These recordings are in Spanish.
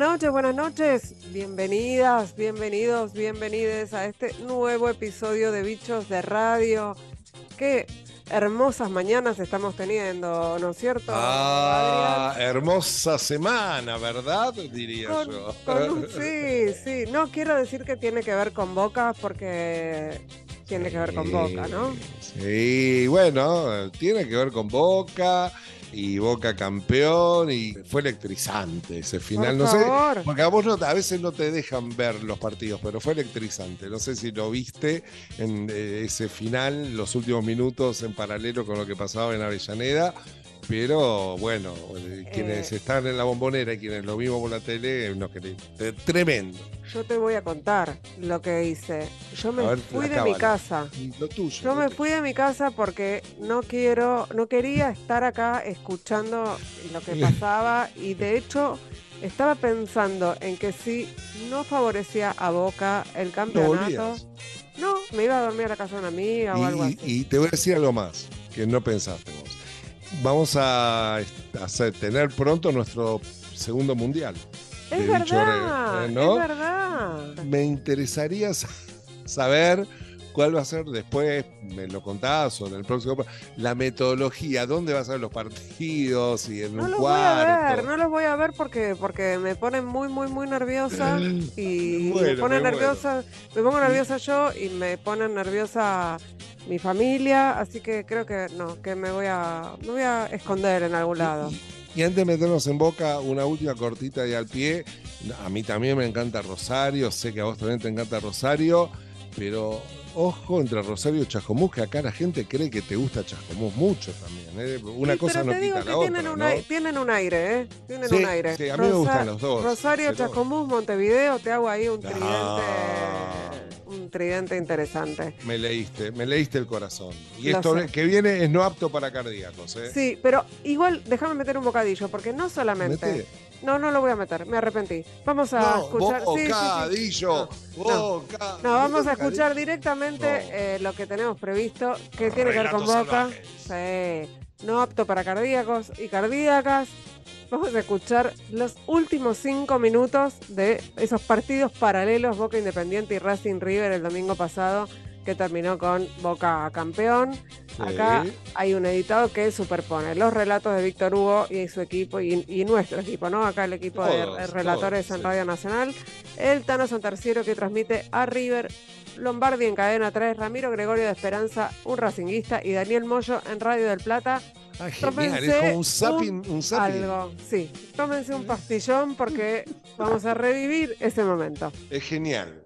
noches, buenas noches. Bienvenidas, bienvenidos, bienvenides a este nuevo episodio de Bichos de Radio. Qué hermosas mañanas estamos teniendo, ¿no es cierto? Ah, hermosa semana, ¿verdad? Diría Con- yo. con un- sí, sí. No quiero decir que tiene que ver con Boca porque tiene que ver con Boca, ¿no? Sí, bueno, tiene que ver con Boca y Boca campeón y fue electrizante ese final. Por no sé, favor. porque a vos no- a veces no te dejan ver los partidos, pero fue electrizante. No sé si lo viste en eh, ese final, los últimos minutos en paralelo con lo que pasaba en Avellaneda. Pero bueno, eh, quienes Eh. están en la bombonera y quienes lo vimos por la tele, no eh, tremendo. Yo te voy a contar lo que hice. Yo me ver, fui de mi casa. Lo tuyo. Yo me fui de mi casa porque no quiero, no quería estar acá escuchando lo que pasaba y de hecho estaba pensando en que si no favorecía a Boca el campeonato, no, me iba a dormir a la casa de una amiga o algo así. y te voy a decir algo más que no pensaste vos. Vamos a est- hacer, tener pronto nuestro segundo mundial. es verdad, es verdad. Me interesaría sa- saber cuál va a ser después, me lo contás o en el próximo, la metodología, dónde vas a ver los partidos y en No un los voy a ver, no los voy a ver porque, porque me ponen muy, muy, muy nerviosa y Me muero, me nerviosa, me pongo nerviosa yo y me pone nerviosa mi familia, así que creo que no, que me voy a, me voy a esconder en algún lado. Y antes de meternos en boca, una última cortita y al pie. A mí también me encanta Rosario, sé que a vos también te encanta Rosario, pero ojo entre Rosario y Chascomús, que acá la gente cree que te gusta Chascomús mucho también. ¿eh? Una Sí, cosa no quita la tienen, otra. un ¿no? aire, tienen un aire, ¿eh? Tienen Sí, un aire. sí, a mí me gustan los dos, Rosario, Chascomús, Montevideo, te hago ahí un tridente, Ah. Un tridente interesante. Me leíste, me leíste el corazón. Y Lo esto sé. que viene es no apto para cardíacos. ¿eh? Sí, pero igual déjame meter un bocadillo, porque no solamente... Mete. No, no lo voy a meter, me arrepentí. Vamos a No, escuchar. sí, sí, sí. bocadillo, boca- No, vamos a escuchar directamente eh, lo que tenemos previsto, que tiene que ver con Boca. Sí, no apto para cardíacos y cardíacas. Vamos a escuchar los últimos cinco minutos de esos partidos paralelos Boca Independiente y Racing River el domingo pasado, que terminó con Boca campeón. Acá hay un editado que superpone los relatos de Víctor Hugo y su equipo y, y nuestro equipo, ¿no? Acá el equipo de Todos, relatores todos, en sí. Radio Nacional. El Tano Santarciero que transmite a River, Lombardi en cadena 3, Ramiro Gregorio de Esperanza, un racinguista, y Daniel Moyo en Radio del Plata. Ah, genial, Tómense es como un zapping. Un, zapping. Algo, sí. Tómense un pastillón porque vamos a revivir ese momento. Es genial.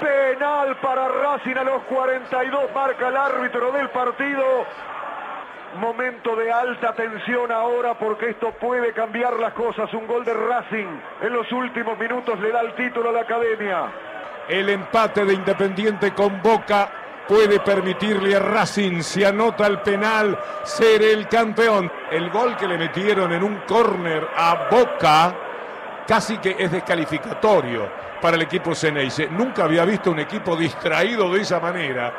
Penal para Racing a los 42, marca el árbitro del partido. Momento de alta tensión ahora porque esto puede cambiar las cosas. Un gol de Racing en los últimos minutos le da el título a la academia. El empate de Independiente con Boca puede permitirle a Racing, si anota el penal, ser el campeón. El gol que le metieron en un córner a Boca casi que es descalificatorio para el equipo Ceneice. Nunca había visto un equipo distraído de esa manera.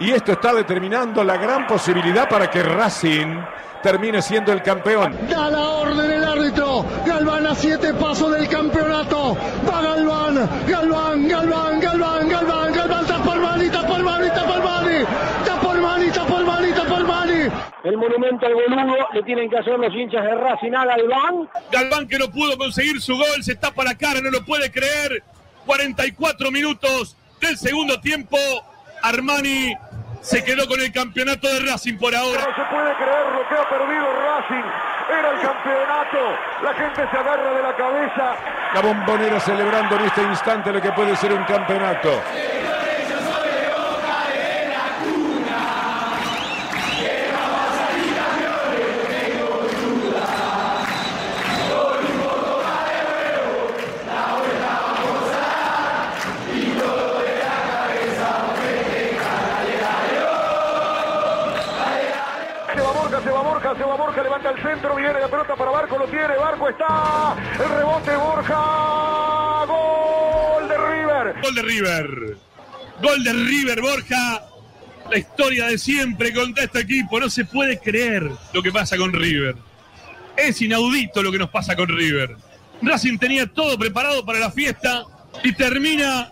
Y esto está determinando la gran posibilidad para que Racing termine siendo el campeón. Da la orden el árbitro. Galván a siete pasos del campeonato. Va Galván. Galván, Galván, Galván, Galván, Galván. Tapolmani, Tapolmani, Tapolmani. Tapolmani, Tapolmani, Tapolmani. El monumento al boludo le tienen que hacer los hinchas de Racing a Galván. Galván que no pudo conseguir su gol, se tapa la cara, no lo puede creer. 44 minutos del segundo tiempo. Armani se quedó con el campeonato de Racing por ahora. No se puede creer lo que ha perdido Racing. Era el campeonato. La gente se agarra de la cabeza. La bombonera celebrando en este instante lo que puede ser un campeonato. Borja, se va Borja, se va Borja, levanta el centro, viene la pelota para Barco, lo tiene, Barco está, el rebote Borja, gol de River. Gol de River. Gol de River, Borja. La historia de siempre contra este equipo. No se puede creer lo que pasa con River. Es inaudito lo que nos pasa con River. Racing tenía todo preparado para la fiesta y termina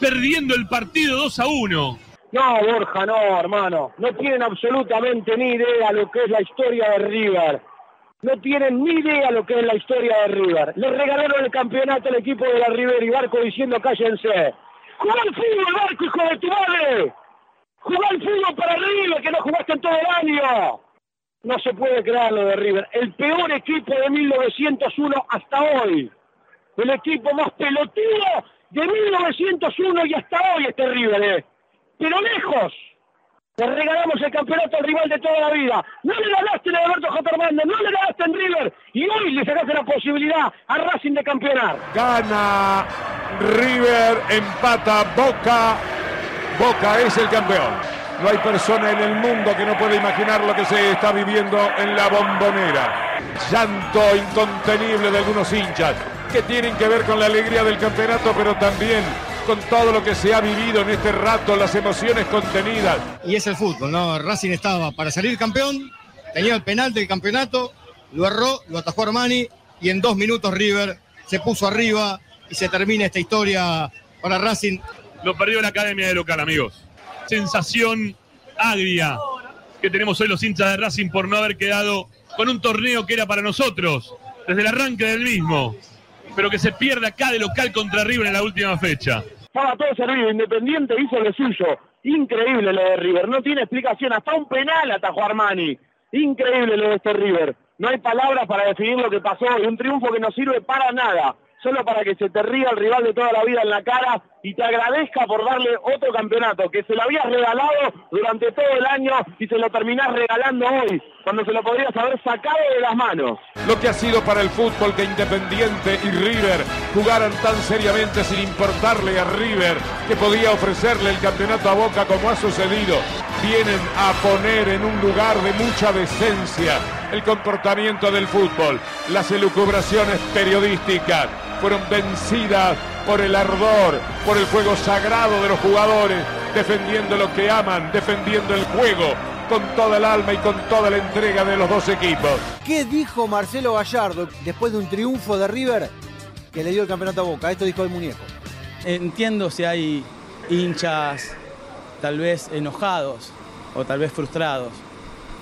perdiendo el partido 2 a 1. No, Borja, no, hermano. No tienen absolutamente ni idea lo que es la historia de River. No tienen ni idea lo que es la historia de River. Le regalaron el campeonato al equipo de la River y Barco diciendo cállense. ¡Jugá al fútbol, Barco, hijo de tu madre! ¡Jugá al fútbol para River, que no jugaste en todo el año! No se puede creer lo de River. El peor equipo de 1901 hasta hoy. El equipo más pelotudo de 1901 y hasta hoy este River, ¿eh? Pero lejos. Le regalamos el campeonato al rival de toda la vida. No le ganaste en Alberto J. No le ganaste en River. Y hoy le sacaste la posibilidad a Racing de campeonar. Gana River, empata Boca. Boca es el campeón. No hay persona en el mundo que no pueda imaginar lo que se está viviendo en la bombonera. Llanto incontenible de algunos hinchas que tienen que ver con la alegría del campeonato, pero también con todo lo que se ha vivido en este rato, las emociones contenidas. Y es el fútbol, ¿no? Racing estaba para salir campeón, tenía el penal del campeonato, lo erró, lo atajó Armani y en dos minutos River se puso arriba y se termina esta historia para Racing. Lo perdió la academia de local, amigos. Sensación agria que tenemos hoy los hinchas de Racing por no haber quedado con un torneo que era para nosotros, desde el arranque del mismo, pero que se pierde acá de local contra River en la última fecha. Estaba todo servido, Independiente hizo lo suyo. Increíble lo de River, no tiene explicación. Hasta un penal atajó Armani. Increíble lo de este River. No hay palabras para definir lo que pasó y un triunfo que no sirve para nada. Solo para que se te ría el rival de toda la vida en la cara y te agradezca por darle otro campeonato que se lo habías regalado durante todo el año y se lo terminás regalando hoy, cuando se lo podrías haber sacado de las manos. Lo que ha sido para el fútbol que Independiente y River jugaran tan seriamente sin importarle a River que podía ofrecerle el campeonato a Boca como ha sucedido. Vienen a poner en un lugar de mucha decencia el comportamiento del fútbol, las elucubraciones periodísticas fueron vencidas por el ardor, por el juego sagrado de los jugadores, defendiendo lo que aman, defendiendo el juego con toda el alma y con toda la entrega de los dos equipos. ¿Qué dijo Marcelo Gallardo después de un triunfo de River que le dio el campeonato a Boca? Esto dijo el muñeco. Entiendo si hay hinchas tal vez enojados o tal vez frustrados,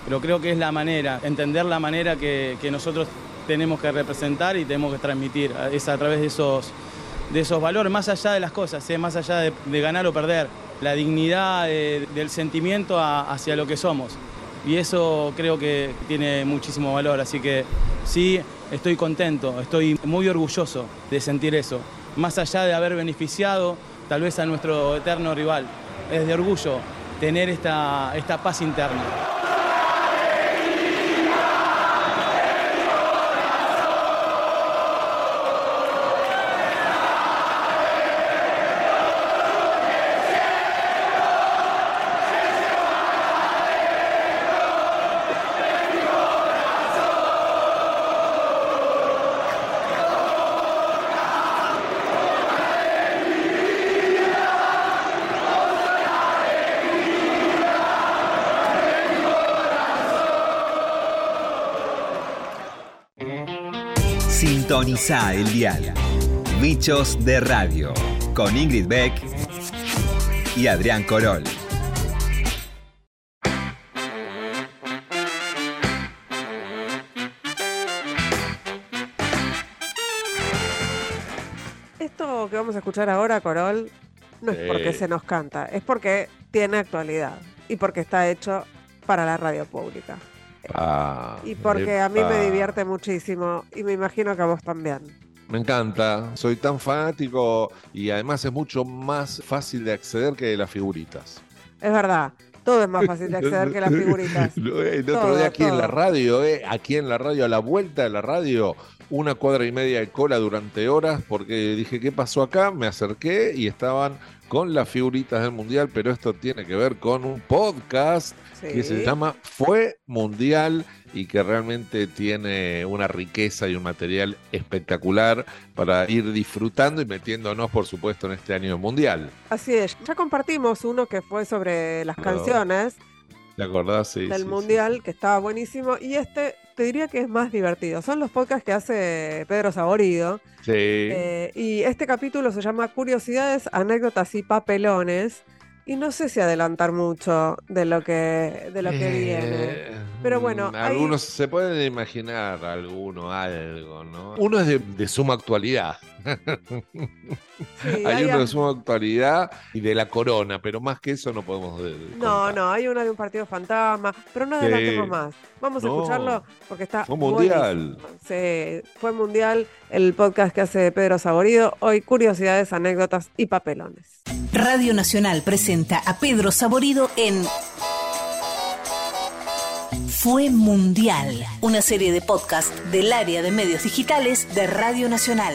pero creo que es la manera, entender la manera que, que nosotros tenemos que representar y tenemos que transmitir, es a través de esos, de esos valores, más allá de las cosas, ¿eh? más allá de, ganar o perder, la dignidad de, del sentimiento hacia lo que somos. Y eso creo que tiene muchísimo valor, así que sí, estoy contento, estoy muy orgulloso de sentir eso, más allá de haber beneficiado tal vez a nuestro eterno rival. Es de orgullo tener esta, esta paz interna. Sintoniza el dial. Bichos de Radio. Con Ingrid Beck y Adrián Corol. Esto que vamos a escuchar ahora, Corol, no es porque se nos canta, es porque tiene actualidad y porque está hecho para la radio pública. Ah, Y porque a mí me divierte muchísimo y me imagino que a vos también. Me encanta, soy tan fanático y además es mucho más fácil de acceder que las figuritas. Es verdad, todo es más fácil de acceder que las figuritas. El otro Todo, día aquí en la radio, eh, aquí en la radio, a la vuelta de la radio, una cuadra y media de cola durante horas, porque dije, ¿qué pasó acá? Me acerqué y estaban con las figuritas del Mundial, pero esto tiene que ver con un podcast que se llama Fue Mundial y que realmente tiene una riqueza y un material espectacular para ir disfrutando y metiéndonos, por supuesto, en este año mundial. Así es. Ya compartimos uno que fue sobre las canciones ¿Te acordás? Sí, del sí, sí. Mundial, que estaba buenísimo. Y este te diría que es más divertido. Son los podcasts que hace Pedro Saborido. Sí. Eh, y este capítulo se llama Curiosidades, anécdotas y papelones. Y no sé si adelantar mucho de lo que, de lo que viene. Eh, Pero bueno, mm, hay- algunos se pueden imaginar alguno, algo, ¿no? Uno es de, de suma actualidad. Sí, hay hay uno de suma actualidad y de la corona, pero más que eso no podemos. de- de No, contar. no, hay una de un partido fantasma, pero no Sí. adelantemos más. Vamos a escucharlo porque está Fue mundial. Sí, fue mundial el podcast que hace Pedro Saborido. Hoy curiosidades, anécdotas y papelones. Radio Nacional presenta a Pedro Saborido en Fue Mundial, una serie de podcast del área de medios digitales de Radio Nacional.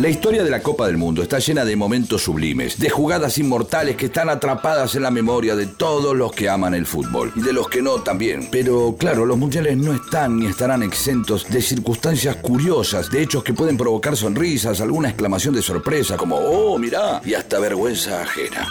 La historia de la Copa del Mundo está llena de momentos sublimes, de jugadas inmortales que están atrapadas en la memoria de todos los que aman el fútbol y de los que no también. Pero claro, los mundiales no están ni estarán exentos de circunstancias curiosas, de hechos que pueden provocar sonrisas, alguna exclamación de sorpresa como ¡Oh, mirá! y hasta vergüenza ajena.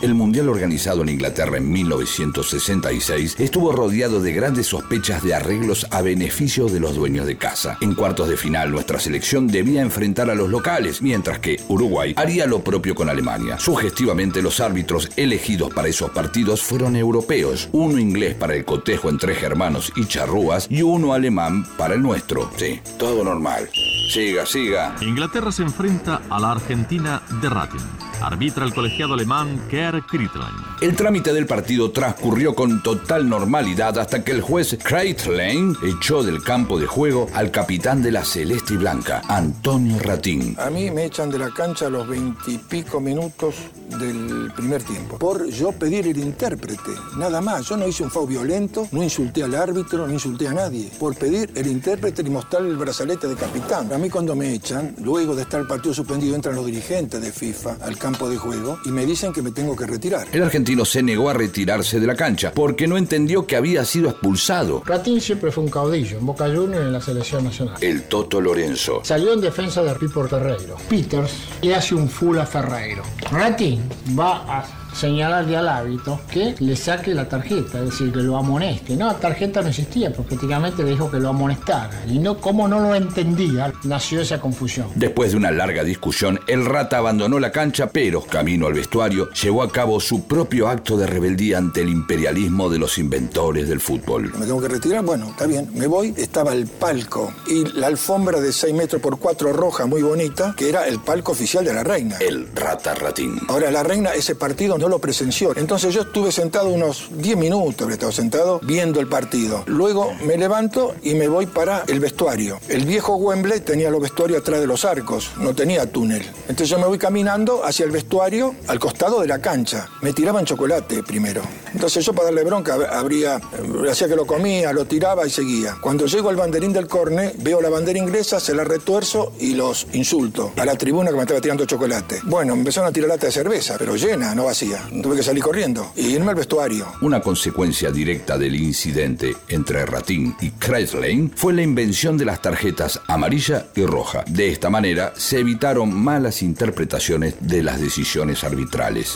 El mundial organizado en Inglaterra en 1966 estuvo rodeado de grandes sospechas de arreglos a beneficio de los dueños de casa. En cuartos de final, nuestra selección debía enfrentar a los locales, mientras que Uruguay haría lo propio con Alemania. Sugestivamente, los árbitros elegidos para esos partidos fueron europeos, uno inglés para el cotejo entre germanos y charrúas y uno alemán para el nuestro. Sí, todo normal. Siga, siga. Inglaterra se enfrenta a la Argentina de Rating. Arbitra el colegiado alemán Kerr Krittlein. El trámite del partido transcurrió con total normalidad hasta que el juez Kreitlein echó del campo de juego al capitán de la Celeste y Blanca, Antonio Ratín. A mí me echan de la cancha a los veintipico minutos del primer tiempo. Por yo pedir el intérprete, nada más. Yo no hice un foul violento, no insulté al árbitro, no insulté a nadie. Por pedir el intérprete y mostrarle el brazalete de capitán. A mí cuando me echan, luego de estar el partido suspendido, entran los dirigentes de FIFA al campo de juego y me dicen que me tengo que retirar. El argentino se negó a retirarse de la cancha porque no entendió que había sido expulsado. Ratín siempre fue un caudillo en Boca Juniors y en la selección nacional. El Toto Lorenzo. Salió en defensa de Pipo Terreiro. Peters le hace un full a Ferreiro. Ratín va a señalarle al hábito que le saque la tarjeta, es decir, que lo amoneste. No, tarjeta no existía, porque prácticamente le dijo que lo amonestara. Y no, como no lo entendía, nació esa confusión. Después de una larga discusión, el Rata abandonó la cancha, pero, camino al vestuario, llevó a cabo su propio acto de rebeldía ante el imperialismo de los inventores del fútbol. Me tengo que retirar, bueno, está bien, me voy. Estaba el palco y la alfombra de 6 metros por 4 roja, muy bonita, que era el palco oficial de la reina. El Rata Ratín. Ahora, la reina ese partido no lo presenció. Entonces yo estuve sentado unos 10 minutos, habría estado sentado, viendo el partido. Luego me levanto y me voy para el vestuario. El viejo Wembley tenía los vestuarios atrás de los arcos, no tenía túnel. Entonces yo me voy caminando hacia el vestuario, al costado de la cancha. Me tiraban chocolate primero. Entonces yo para darle bronca habría, eh, hacía que lo comía, lo tiraba y seguía. Cuando llego al banderín del corne, veo la bandera inglesa, se la retuerzo y los insulto a la tribuna que me estaba tirando chocolate. Bueno, me empezaron a tirar lata de cerveza, pero llena, no vacía. Tuve que salir corriendo y irme al vestuario. Una consecuencia directa del incidente entre Ratín y Kreislein fue la invención de las tarjetas amarilla y roja. De esta manera se evitaron malas interpretaciones de las decisiones arbitrales.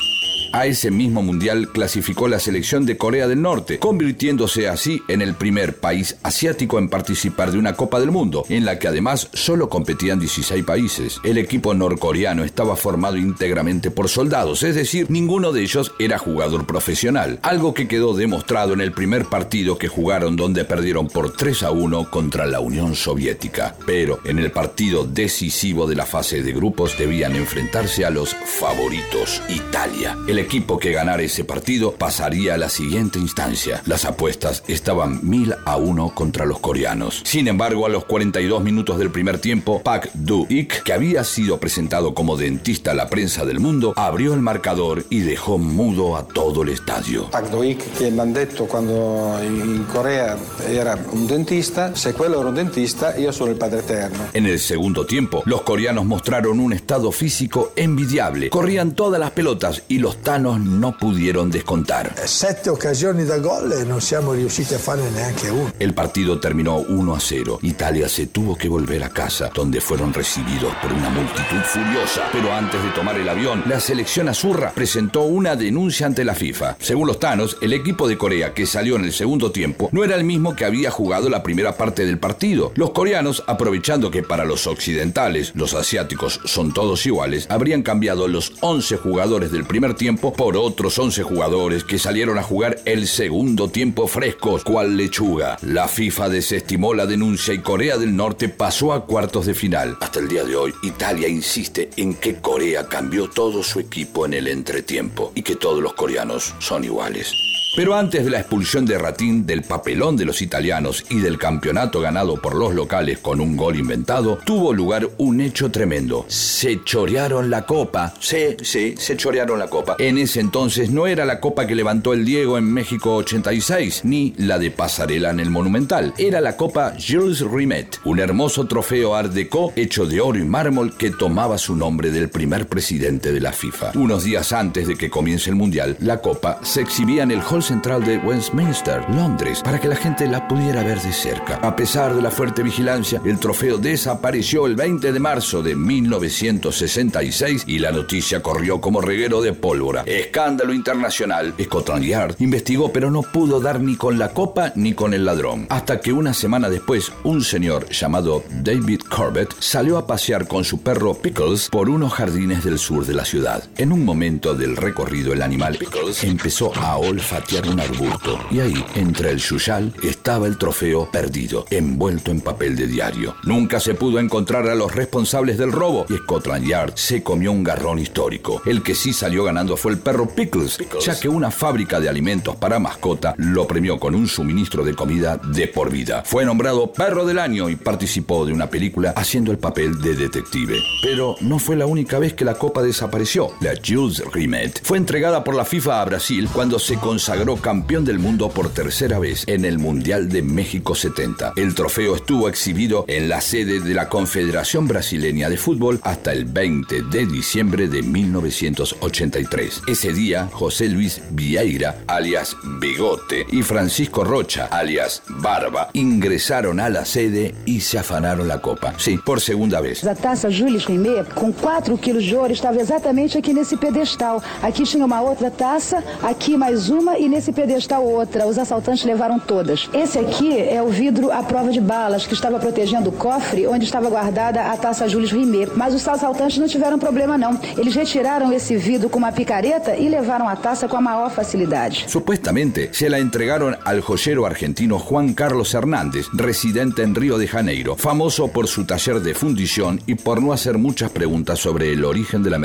A ese mismo mundial clasificó la selección de Corea del Norte, convirtiéndose así en el primer país asiático en participar de una Copa del Mundo, en la que además solo competían 16 países. El equipo norcoreano estaba formado íntegramente por soldados, es decir, ninguno de ellos era jugador profesional, algo que quedó demostrado en el primer partido que jugaron donde perdieron por 3 a 1 contra la Unión Soviética. Pero en el partido decisivo de la fase de grupos debían enfrentarse a los favoritos, Italia. Equipo que ganara ese partido pasaría a la siguiente instancia. Las apuestas estaban mil a uno contra los coreanos. Sin embargo, a los 42 minutos del primer tiempo, Pak Du-ik, que había sido presentado como dentista a la prensa del mundo, abrió el marcador y dejó mudo a todo el estadio. Pak Do-ik che mi hanno detto quando in Corea era un dentista, quello era un dentista io sono il padre eterno. En el segundo tiempo, los coreanos mostraron un estado físico envidiable. Corrían todas las pelotas y los no pudieron descontar. Sette occasioni da gol e non siamo riusciti a farne neanche uno. El partido terminó 1 a 0. Italia se tuvo que volver a casa, donde fueron recibidos por una multitud furiosa. Pero antes de tomar el avión, la selección azurra presentó una denuncia ante la FIFA. Según los tanos, el equipo de Corea que salió en el segundo tiempo no era el mismo que había jugado la primera parte del partido. Los coreanos, aprovechando que para los occidentales los asiáticos son todos iguales, habrían cambiado los 11 jugadores del primer tiempo por otros 11 jugadores que salieron a jugar el segundo tiempo frescos, cual lechuga. La FIFA desestimó la denuncia y Corea del Norte pasó a cuartos de final. Hasta el día de hoy, Italia insiste en que Corea cambió todo su equipo en el entretiempo y que todos los coreanos son iguales. Pero antes de la expulsión de Ratín del papelón de los italianos y del campeonato ganado por los locales con un gol inventado, tuvo lugar un hecho tremendo. Se chorearon la copa. Sí, sí, se chorearon la copa. En ese entonces no era la copa que levantó el Diego en México 86, ni la de Pasarela en el Monumental. Era la copa Jules Rimet, un hermoso trofeo Art Deco hecho de oro y mármol que tomaba su nombre del primer presidente de la FIFA. Unos días antes de que comience el Mundial, la copa se exhibía en el Hall Central de Westminster, Londres, para que la gente la pudiera ver de cerca. A pesar de la fuerte vigilancia, el trofeo desapareció el 20 de marzo de 1966 y la noticia corrió como reguero de pólvora. Escándalo internacional. Scotland Yard investigó, pero no pudo dar ni con la copa ni con el ladrón. Hasta que una semana después, un señor llamado David Corbett salió a pasear con su perro Pickles por unos jardines del sur de la ciudad. En un momento del recorrido, el animal Pickles empezó a olfatear un arbusto y ahí, entre el yuyal, estaba el trofeo perdido, envuelto en papel de diario. Nunca se pudo encontrar a los responsables del robo y Scotland Yard se comió un garrón histórico. El que sí salió ganando fue el perro Pickles, ya que una fábrica de alimentos para mascota lo premió con un suministro de comida de por vida. Fue nombrado perro del año y participó de una película haciendo el papel de detective. Pero no fue la única vez que la copa desapareció. La Jules Rimet fue entregada por la FIFA a Brasil cuando se consagró campeón del mundo por tercera vez en el Mundial de México 70. El trofeo estuvo exhibido en la sede de la Confederación Brasileña de Fútbol hasta el 20 de diciembre de 1983. Ese día, José Luis Vieira, alias Bigote, y Francisco Rocha, alias Barba, ingresaron a la sede y se afanaron la copa. Sí, por segunda vez. A taça Jules Rimet, com 4 quilos de ouro, estava exatamente aqui nesse pedestal. Aqui tinha uma outra taça, aqui mais uma e nesse pedestal outra. Os assaltantes levaram todas. Esse aqui é o vidro à prova de balas que estava protegendo o cofre onde estava guardada a taça Jules Rimet. Mas os assaltantes não tiveram problema não. Eles retiraram esse vidro com uma picareta e levaram a taça com a maior facilidade. Supuestamente se la entregaron al joyero argentino Juan Carlos Hernández, residente en Río de Janeiro, famoso por su taller de fundición y por no hacer muchas preguntas sobre el origen de la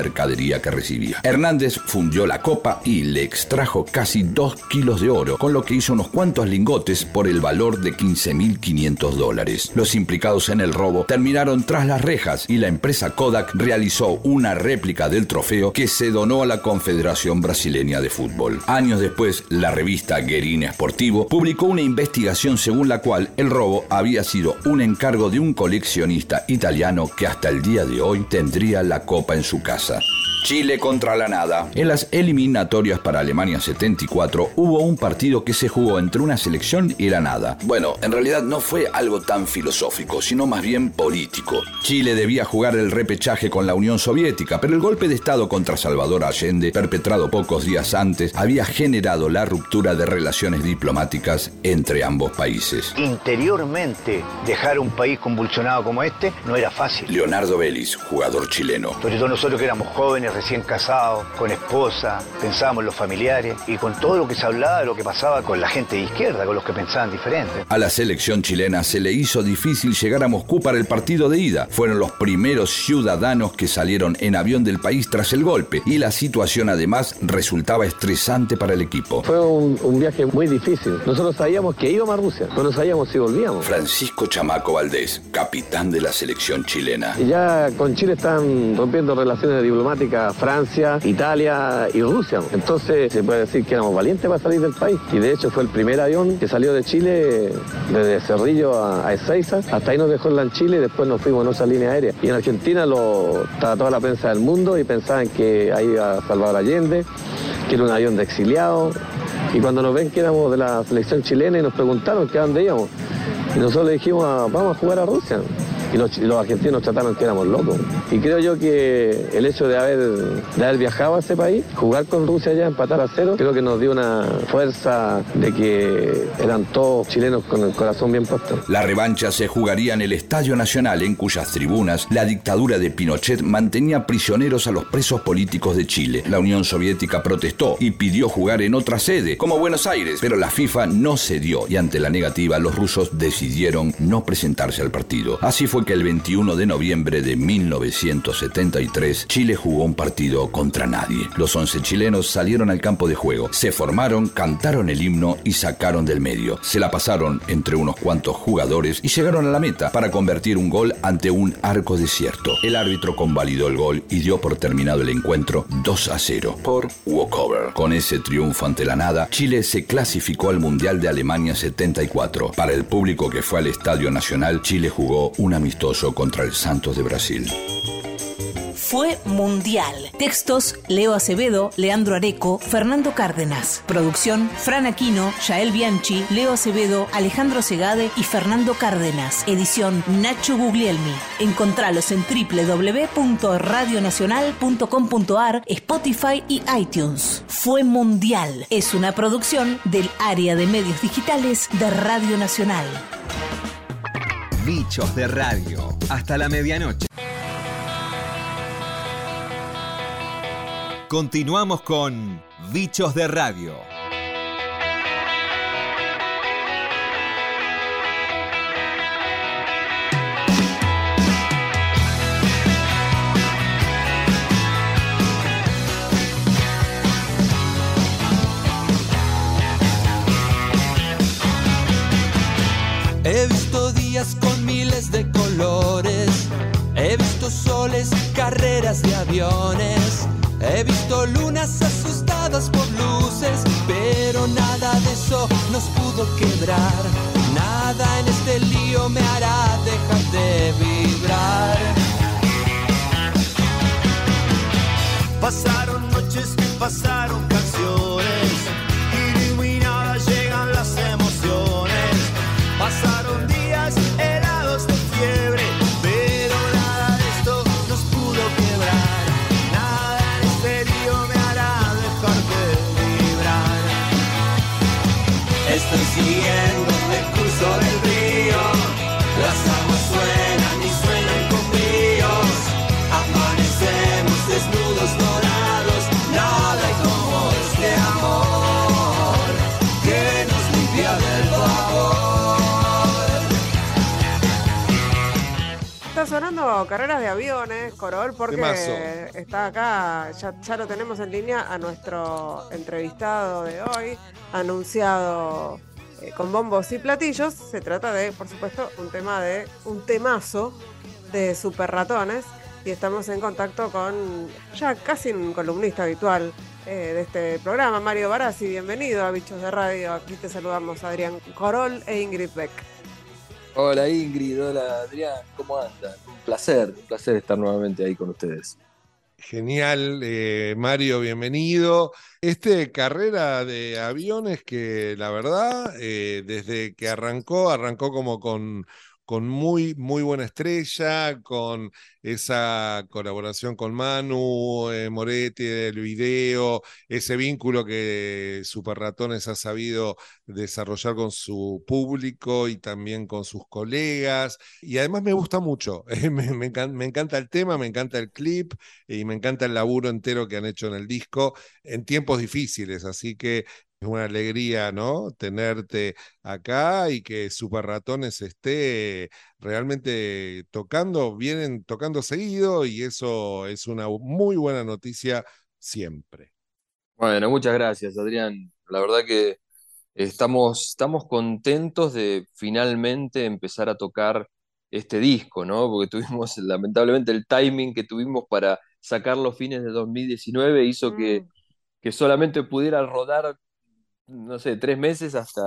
que recibía. Hernández fundió la copa y le extrajo casi dos kilos de oro, con lo que hizo unos cuantos lingotes por el valor de 15.500 dólares. Los implicados en el robo terminaron tras las rejas y la empresa Kodak realizó una réplica del trofeo que se donó a la Confederación Brasileña de Fútbol. Años después, la revista Guerin Sportivo publicó una investigación según la cual el robo había sido un encargo de un coleccionista italiano que hasta el día de hoy tendría la copa en su casa. Chile contra la nada. En las eliminatorias para Alemania 74 hubo un partido que se jugó entre una selección y la nada. Bueno, en realidad no fue algo tan filosófico, sino más bien político. Chile debía jugar el repechaje con la Unión Soviética, pero el golpe de Estado contra Salvador Allende, perpetrado pocos días antes, había generado la ruptura de relaciones diplomáticas entre ambos países. Interiormente, dejar un país convulsionado como este no era fácil. Leonardo Vélez, jugador chileno. Sobre todo nosotros que éramos jóvenes, recién casados, con esposa, pensábamos en los familiares y con todo lo que se hablaba de lo que pasaba con la gente de izquierda, con los que pensaban diferente. A la selección chilena se le hizo difícil llegar a Moscú para el partido de ida. Fueron los primeros ciudadanos que salieron en avión del país tras el golpe y la situación además resultaba estresante para el equipo. Fue un, un viaje muy difícil. Nosotros sabíamos que íbamos a Rusia, pero no sabíamos si volvíamos. Francisco Chamaco Valdés, capitán de la selección chilena. Y ya con Chile están rompiendo relaciones diplomáticas Francia, Italia y Rusia. Entonces se puede decir que éramos valientes para salir del país. Y de hecho fue el primer avión que salió de Chile desde Cerrillo a, a Ezeiza. Hasta ahí nos dejó en Chile y después nos fuimos en otra línea aérea. Y en Argentina lo, toda la prensa del mundo y pensaban que ahí iba Salvador Allende, que era un avión de exiliados. Y cuando nos ven que éramos de la selección chilena y nos preguntaron que a dónde íbamos. Y nosotros le dijimos, "Ah, vamos a jugar a Rusia. Y los, los argentinos nos trataron que éramos locos. Y creo yo que el hecho de haber, de haber viajado a ese país, jugar con Rusia ya, empatar a cero, creo que nos dio una fuerza de que eran todos chilenos con el corazón bien puesto. La revancha se jugaría en el Estadio Nacional, en cuyas tribunas la dictadura de Pinochet mantenía prisioneros a los presos políticos de Chile. La Unión Soviética protestó y pidió jugar en otra sede, como Buenos Aires, pero la FIFA no cedió y ante la negativa los rusos decidieron no presentarse al partido. Así fue que el 21 de noviembre de 1973 Chile jugó un partido contra nadie. Los 11 chilenos salieron al campo de juego, se formaron, cantaron el himno y sacaron del medio. Se la pasaron entre unos cuantos jugadores y llegaron a la meta para convertir un gol ante un arco desierto. El árbitro convalidó el gol y dio por terminado el encuentro 2 a 0 por walkover. Con ese triunfo ante la nada, Chile se clasificó al Mundial de Alemania 74. Para el público que fue al Estadio Nacional, Chile jugó un amistoso contra el Santos de Brasil. Fue mundial. Textos: Leo Acevedo, Leandro Areco, Fernando Cárdenas. Producción: Fran Aquino, Yael Bianchi, Leo Acevedo, Alejandro Segade y Fernando Cárdenas. Edición: Nacho Guglielmi. Encontralos en www.radionacional.com.ar, Spotify y iTunes. Fue mundial. Es una producción del área de medios digitales de Radio Nacional. Bichos de radio. Hasta la medianoche. Continuamos con Bichos de Radio. He visto lunas asustadas por luces, pero nada de eso nos pudo quebrar, nada en este lío me hará dejar de vibrar. Pasaron noches, pasaron canciones, siguiendo el curso del río, las aguas suenan y suenan con bríos. Amanecemos desnudos, dorados, nada hay como este amor que nos limpia del favor. Está sonando carreras de aviones, Corol, porque Temazo. está acá, ya, ya lo tenemos en línea a nuestro entrevistado de hoy, anunciado eh, con bombos y platillos. Se trata de, por supuesto, un tema de un temazo de super ratones. Y estamos en contacto con ya casi un columnista habitual eh, de este programa, Mario Barassi. Bienvenido a Bichos de Radio. Aquí te saludamos Adrián Corol e Ingrid Beck. Hola Ingrid, hola Adrián, ¿cómo andan? Un placer, un placer estar nuevamente ahí con ustedes. Genial, eh, Mario, bienvenido. Este carrera de aviones que la verdad, eh, desde que arrancó, arrancó como con con muy, muy buena estrella, con esa colaboración con Manu eh, Moretti del video, ese vínculo que Super Ratones ha sabido desarrollar con su público y también con sus colegas. Y además me gusta mucho, encan- me encanta el tema, me encanta el clip y me encanta el laburo entero que han hecho en el disco en tiempos difíciles. Así que es una alegría, ¿no? Tenerte acá y que Super Ratones esté realmente tocando, vienen tocando seguido y eso es una muy buena noticia siempre. Bueno, muchas gracias, Adrián. La verdad que estamos, estamos contentos de finalmente empezar a tocar este disco, ¿no? Porque tuvimos, lamentablemente, el timing que tuvimos para sacar los fines de 2019 hizo que, que solamente pudiera rodar, no sé, tres meses hasta,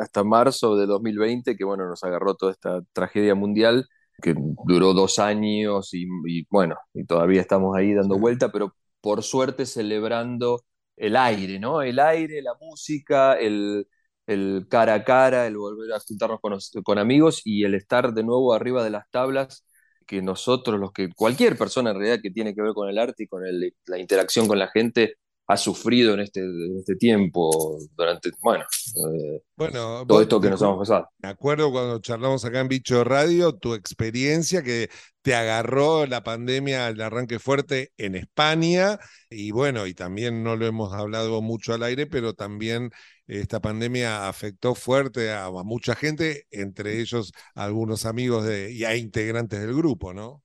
hasta marzo de 2020, que bueno, nos agarró toda esta tragedia mundial, que duró dos años y, y, bueno, y todavía estamos ahí dando vuelta, pero por suerte celebrando el aire, ¿no? El aire, la música, el, el cara a cara, el volver a juntarnos con, con amigos y el estar de nuevo arriba de las tablas que nosotros, los que cualquier persona en realidad que tiene que ver con el arte y con el- la interacción con la gente, ha sufrido en este, en este tiempo, durante, bueno, eh, Bueno, todo esto que nos hemos pasado. Me acuerdo cuando charlamos acá en Bicho Radio, tu experiencia que te agarró la pandemia al arranque fuerte en España y bueno, y también no lo hemos hablado mucho al aire, pero también esta pandemia afectó fuerte a, a mucha gente, entre ellos algunos amigos de, y a integrantes del grupo, ¿no?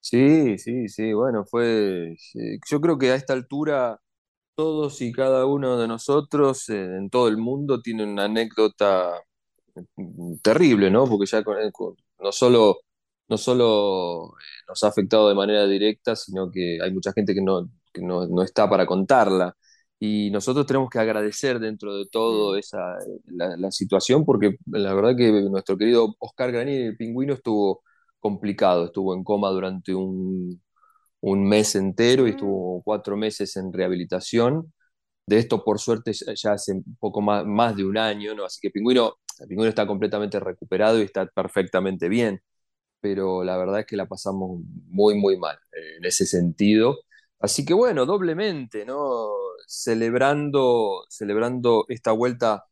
Sí, sí, sí, bueno, fue, yo creo que a esta altura todos y cada uno de nosotros eh, en todo el mundo tiene una anécdota mm, terrible, ¿no? Porque ya con- con- no solo, no solo eh, nos ha afectado de manera directa, sino que hay mucha gente que no, que no, no está para contarla. Y nosotros tenemos que agradecer dentro de todo esa, la, la situación, porque la verdad que nuestro querido Oscar Granier, el pingüino, estuvo complicado, estuvo en coma durante un, un mes entero y estuvo cuatro meses en rehabilitación. De esto, por suerte, ya hace un poco más, más de un año, ¿no? Así que Pingüino, el Pingüino está completamente recuperado y está perfectamente bien, pero la verdad es que la pasamos muy, muy mal eh, en ese sentido. Así que bueno, doblemente, ¿no? Celebrando, celebrando esta vuelta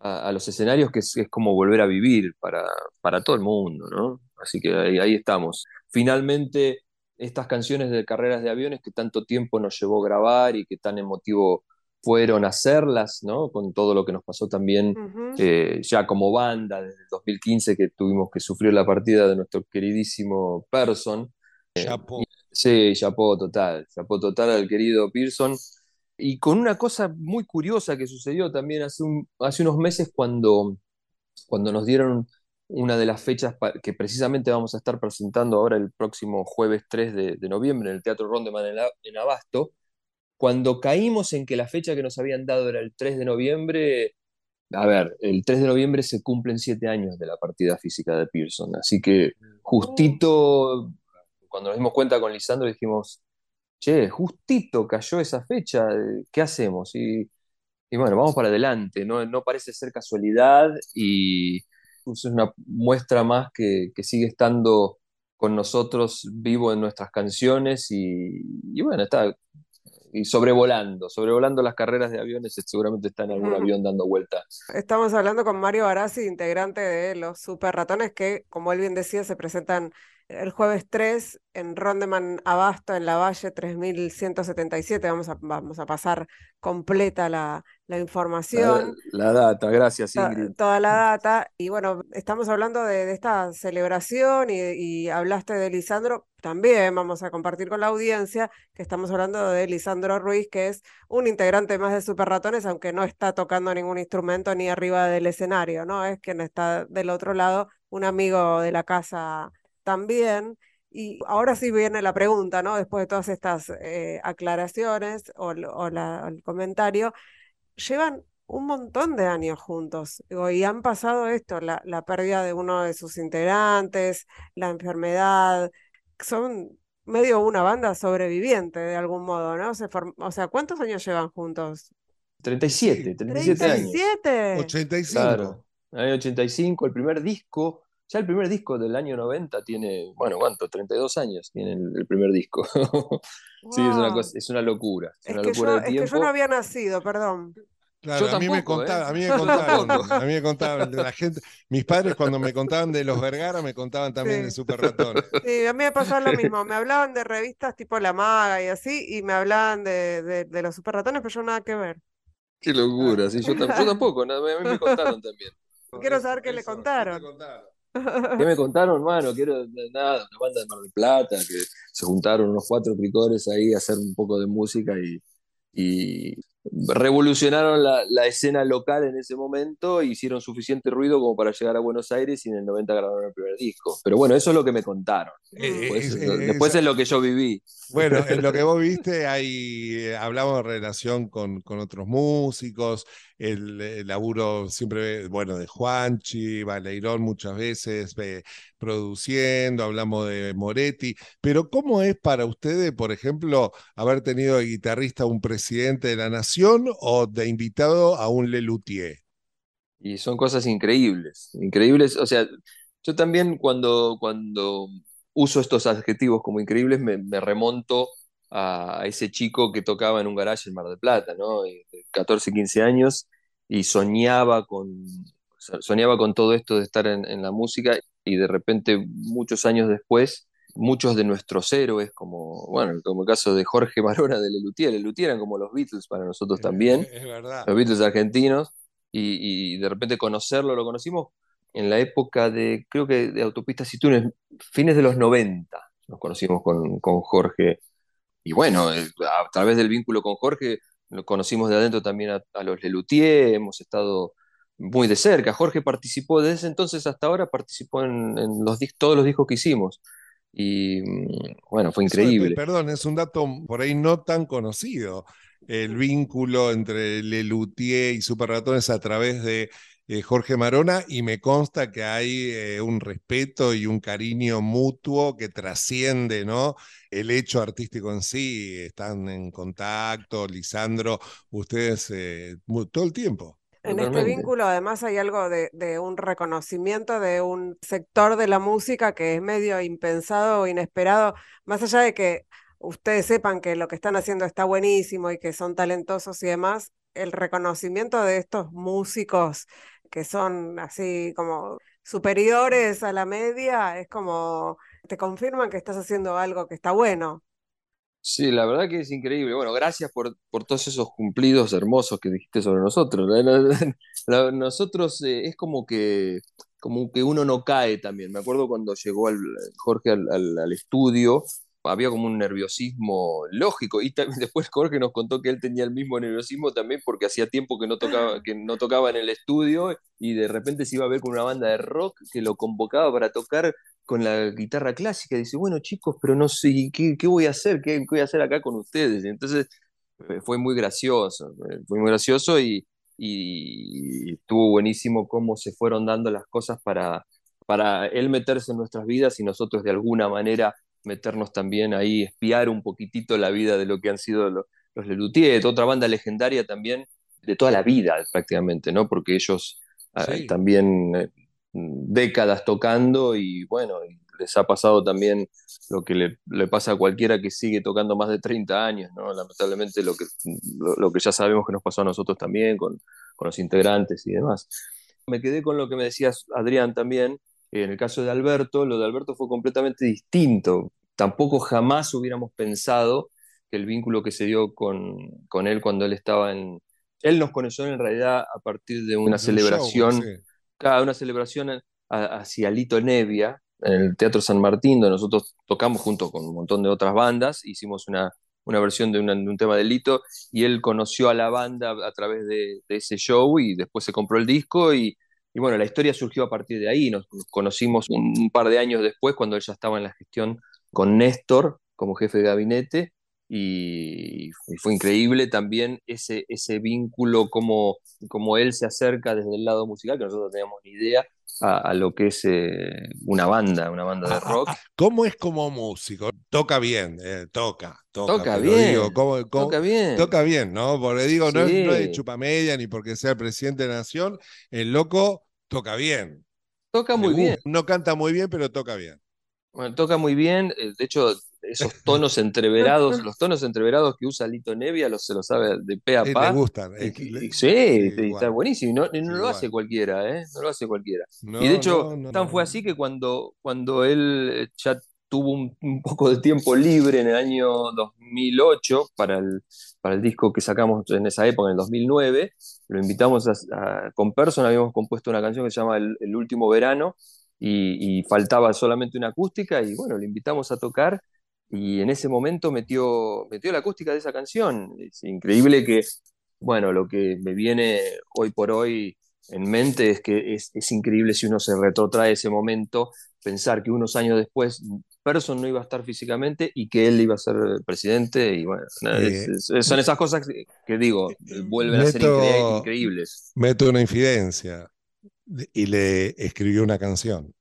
a, a los escenarios, que es, es como volver a vivir para, para todo el mundo, ¿no? Así que ahí, ahí estamos. Finalmente, estas canciones de carreras de aviones que tanto tiempo nos llevó grabar y que tan emotivo fueron hacerlas, ¿no? Con todo lo que nos pasó también eh, ya como banda desde el 2015 que tuvimos que sufrir la partida de nuestro queridísimo Person. Chapo. Sí, chapó total, chapó total al querido Pearson. Y con una cosa muy curiosa que sucedió también hace, un- hace unos meses cuando, cuando nos dieron una de las fechas que precisamente vamos a estar presentando ahora el próximo jueves 3 de, de noviembre en el Teatro Rondeman en, La- en Abasto, cuando caímos en que la fecha que nos habían dado era el 3 de noviembre, a ver, el 3 de noviembre se cumplen siete años de la partida física de Pearson, así que justito, cuando nos dimos cuenta con Lisandro dijimos, che, justito cayó esa fecha, ¿qué hacemos? Y, y bueno, vamos para adelante, no, no parece ser casualidad y es una muestra más que, que sigue estando con nosotros vivo en nuestras canciones y, y bueno, está y sobrevolando, sobrevolando las carreras de aviones, seguramente está en algún avión dando vuelta. Estamos hablando con Mario Barassi, integrante de los Super Ratones, que, como él bien decía, se presentan el jueves 3 en Rondeman Abasto, en la Valle 3177. Vamos a, vamos a pasar completa la, la información. la data, gracias to- Ingrid. toda la data. Y bueno, estamos hablando de, de esta celebración y, y hablaste de Lisandro. También vamos a compartir con la audiencia que estamos hablando de Lisandro Ruiz, que es un integrante más de Super Ratones, aunque no está tocando ningún instrumento ni arriba del escenario, ¿no? Es quien está del otro lado, un amigo de la casa también. Y ahora sí viene la pregunta, ¿no? Después de todas estas eh, aclaraciones o, el- o la- el comentario llevan un montón de años juntos digo, y han pasado esto, la, la pérdida de uno de sus integrantes, la enfermedad, son medio una banda sobreviviente de algún modo, ¿no? Se form- o sea, ¿cuántos años llevan juntos? 37, 37 años. ¡37! 85. Claro, en el año 85, el primer disco Ya el primer disco del año 90 tiene, bueno, ¿cuánto? 32 años tiene el, el primer disco. Sí, es una cosa, es una locura. Es, Es una que, locura yo, de es que yo tiempo. no había nacido, perdón. Claro, Yo a mí me tampoco, ¿eh? contaron, a mí me contaron, a mí me contaban de la gente, mis padres cuando me contaban de los Vergara me contaban también de Sí. Super Ratones. Sí, a mí me pasó lo mismo. Me hablaban de revistas tipo La Maga y así, y me hablaban de, de, de los super ratones, pero yo nada que ver. Qué locura, sí, yo, tam- yo tampoco, a mí me contaron también. Quiero saber qué le contaron. ¿Qué me contaron, hermano? Quiero nada, una banda de Mar del Plata que se juntaron unos cuatro picores ahí a hacer un poco de música y, y revolucionaron la, la escena local en ese momento, hicieron suficiente ruido como para llegar a Buenos Aires y en el 90 grabaron el primer disco. Pero bueno, eso es lo que me contaron. Después, es- es, lo- es- después es lo que yo viví. Bueno, en lo que vos viste, ahí eh, hablamos de relación con, con otros músicos, el, laburo siempre, bueno, de Juanchi, Baleirón muchas veces eh, produciendo, hablamos de Moretti, pero ¿cómo es para ustedes, por ejemplo, haber tenido de guitarrista un presidente de la nación o de invitado a un Lelutier? Y son cosas increíbles, increíbles. O sea, yo también cuando, cuando uso estos adjetivos como increíbles me remonto a ese chico que tocaba en un garage en Mar del Plata, ¿no? De 14, 15 años y soñaba con, soñaba con todo esto de estar en, en la música y de repente muchos años después muchos de nuestros héroes, como, bueno, como el caso de Jorge Marona de Lelutier, Lelutier eran como los Beatles para nosotros también, Es verdad. los Beatles argentinos, y, y de repente conocerlo, lo conocimos en la época de, creo que de autopistas y túneles, fines de los 90, nos conocimos con, con Jorge, y bueno, a través del vínculo con Jorge, lo conocimos de adentro también a, a los Lelutier, hemos estado muy de cerca, Jorge participó desde ese entonces hasta ahora, participó en, en los, dis- todos los discos que hicimos, y mm, bueno, fue Eso, increíble. perdón, es un dato por ahí no tan conocido. El vínculo entre Lelutier y Super Ratones a través de eh, Jorge Marona, y me consta que hay eh, un respeto y un cariño mutuo que trasciende, ¿no? El hecho artístico en sí. Están en contacto, Lisandro, ustedes eh, todo el tiempo. En este vínculo además hay algo de, de un reconocimiento de un sector de la música que es medio impensado o inesperado, más allá de que ustedes sepan que lo que están haciendo está buenísimo y que son talentosos y demás, el reconocimiento de estos músicos que son así como superiores a la media es como te confirman que estás haciendo algo que está bueno. Sí, la verdad que es increíble. Bueno, gracias por, por todos esos cumplidos hermosos que dijiste sobre nosotros. Nosotros eh, es como que, como que uno no cae también. Me acuerdo cuando llegó al- Jorge al- al estudio, había como un nerviosismo lógico. Y después Jorge nos contó que él tenía el mismo nerviosismo también porque hacía tiempo que no tocaba, que no tocaba en el estudio y de repente se iba a ver con una banda de rock que lo convocaba para tocar con la guitarra clásica y dice, bueno chicos, pero no sé, ¿y ¿qué, qué voy a hacer? ¿Qué, voy a hacer acá con ustedes? Entonces eh, fue muy gracioso, eh, fue muy gracioso y, y estuvo buenísimo cómo se fueron dando las cosas para, para él meterse en nuestras vidas y nosotros de alguna manera meternos también ahí, espiar un poquitito la vida de lo que han sido lo- los Lelutier, otra banda legendaria también de toda la vida prácticamente, ¿no? Porque ellos ah, también eh, décadas tocando y bueno, les ha pasado también lo que le, le pasa a cualquiera que sigue tocando más de 30 años, ¿no? Lamentablemente lo que, lo, lo que ya sabemos que nos pasó a nosotros también con, con los integrantes y demás. Me quedé con lo que me decías, Adrián, también. En el caso de Alberto, lo de Alberto fue completamente distinto. Tampoco jamás hubiéramos pensado que el vínculo que se dio con, con él cuando él estaba en... Él nos conoció en realidad a partir de una De celebración sí. cada una celebración a- hacia Lito Nevia, en el Teatro San Martín, donde nosotros tocamos junto con un montón de otras bandas, hicimos una, una versión de, una- de un tema de Lito, y él conoció a la banda a través de, de ese show y después se compró el disco y, y bueno, la historia surgió a partir de ahí, nos, conocimos un, par de años después cuando él ya estaba en la gestión con Néstor como jefe de gabinete y, y fue increíble también ese, ese vínculo, como, como él se acerca desde el lado musical, que nosotros no teníamos ni idea, a, a lo que es eh, una banda, una banda de rock. ¿Cómo es como músico? Toca bien, eh, toca, toca. Bien, digo, ¿cómo- cómo- toca bien. Toca bien, ¿no? Porque digo, no, es, no es chupamedia ni porque sea el presidente de la nación, el loco toca bien. Toca muy bien. No canta muy bien, pero toca bien. Bueno, toca muy bien. eh, De hecho, esos tonos entreverados, los tonos entreverados que usa Lito Nevia, los, se los sabe de pe a pa. le gustan. Y- eh, y- le- sí, sí, igual. está buenísimo. Y no, no Sí, lo igual. hace cualquiera, ¿eh? No lo hace cualquiera. No, y de hecho, no, tan fue así que cuando, cuando él eh, ya tuvo un, un poco de tiempo libre en el año 2008 para el, para el disco que sacamos en esa época, en el 2009, lo invitamos a, a- con Person, habíamos compuesto una canción que se llama El, El último verano y, y faltaba solamente una acústica y bueno, lo invitamos a tocar y en ese momento metió, metió la acústica de esa canción. Es increíble que, bueno, lo que me viene hoy por hoy en mente es que es, es increíble si uno se retrotrae ese momento, pensar que unos años después Person no iba a estar físicamente y que él iba a ser presidente y bueno, nada, es- es- son esas cosas que, que digo, vuelven a ser Meto- incre- increíbles. Meto una infidencia y le escribió una canción.